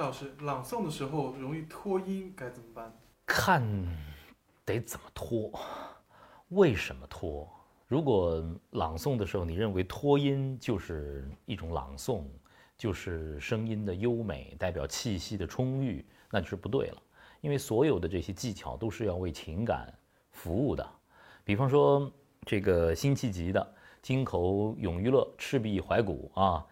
老师，朗诵的时候容易拖音，该怎么办？看得怎么拖，为什么拖？如果朗诵的时候你认为拖音就是一种朗诵，就是声音的优美，代表气息的充裕，那就是不对了。因为所有的这些技巧都是要为情感服务的。比方说这个辛弃疾的“京口咏于乐，赤壁怀古”啊。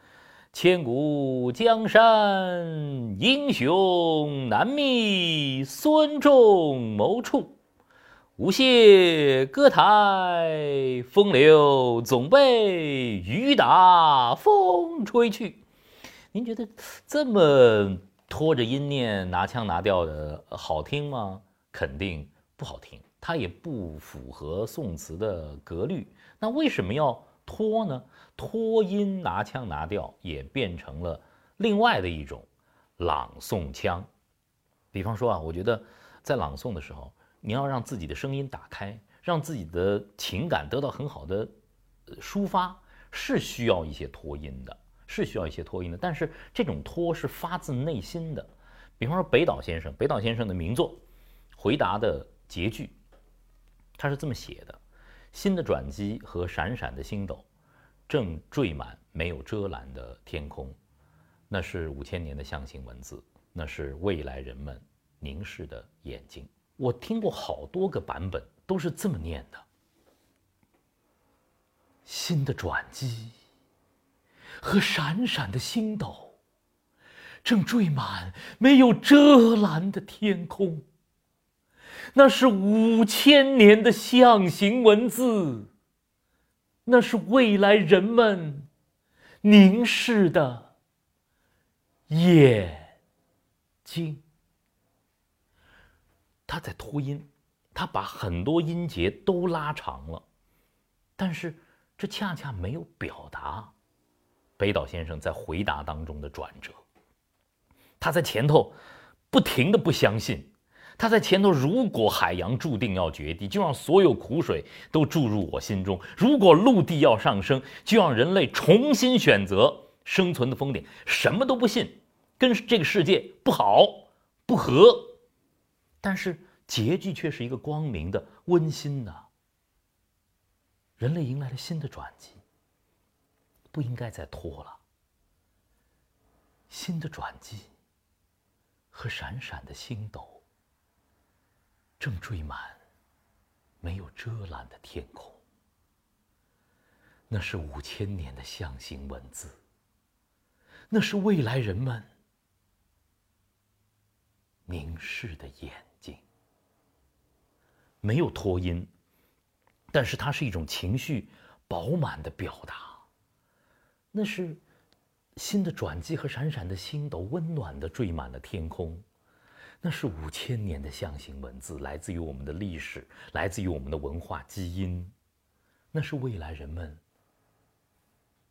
千古江山英雄难觅孙仲谋处，舞榭歌台风流总被雨打风吹去。您觉得这么拖着音念、拿腔拿调的好听吗？肯定不好听，它也不符合宋词的格律。那为什么要拖呢？拖音拿腔拿调也变成了另外的一种朗诵腔。比方说啊，我觉得在朗诵的时候，你要让自己的声音打开，让自己的情感得到很好的抒发，是需要一些拖音的，是需要一些拖音的。但是这种拖是发自内心的。比方说北岛先生，北岛先生的名作《回答》的结句，他是这么写的：新的转机和闪闪的星斗。正缀满没有遮拦的天空，那是五千年的象形文字，那是未来人们凝视的眼睛。我听过好多个版本，都是这么念的：新的转机和闪闪的星斗，正缀满没有遮拦的天空，那是五千年的象形文字。那是未来人们凝视的眼睛。他在拖音，他把很多音节都拉长了，但是这恰恰没有表达北岛先生在回答当中的转折。他在前头不停的不相信。他在前头，如果海洋注定要决堤，就让所有苦水都注入我心中；如果陆地要上升，就让人类重新选择生存的峰顶。什么都不信，跟这个世界不好不和，但是结局却是一个光明的、温馨的。人类迎来了新的转机，不应该再拖了。新的转机和闪闪的星斗。正缀满没有遮拦的天空，那是五千年的象形文字，那是未来人们凝视的眼睛。没有拖音，但是它是一种情绪饱满的表达。那是新的转机和闪闪的星斗，温暖的缀满了天空。那是五千年的象形文字，来自于我们的历史，来自于我们的文化基因。那是未来人们。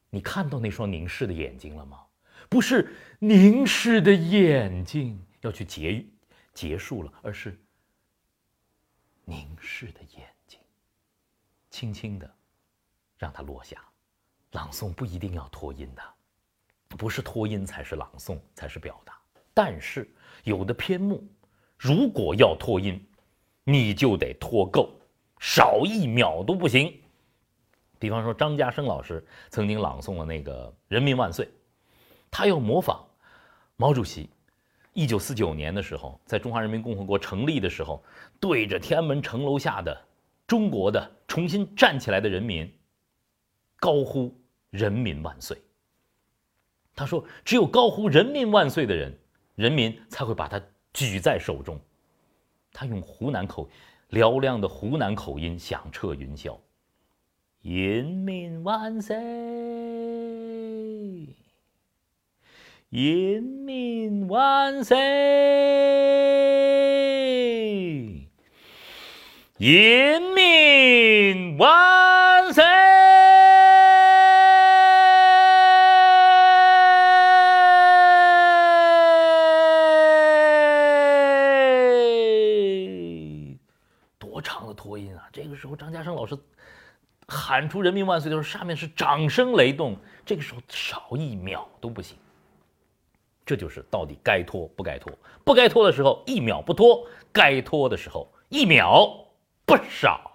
你看到那双凝视的眼睛了吗？不是凝视的眼睛要去结结束了，而是凝视的眼睛，轻轻的让它落下。朗诵不一定要拖音的，不是拖音才是朗诵，才是表达。但是。有的篇目，如果要拖音，你就得拖够，少一秒都不行。比方说，张家生老师曾经朗诵了那个《人民万岁》，他要模仿毛主席，一九四九年的时候，在中华人民共和国成立的时候，对着天安门城楼下的中国的重新站起来的人民，高呼“人民万岁”。他说：“只有高呼‘人民万岁’的人。”人民才会把它举在手中，他用湖南口嘹亮的湖南口音响彻云霄：“人民万岁，人民万岁，人民万张家生老师喊出“人民万岁”的时候，下面是掌声雷动。这个时候少一秒都不行。这就是到底该拖不该拖。不该拖的时候一秒不拖，该拖的时候一秒不少。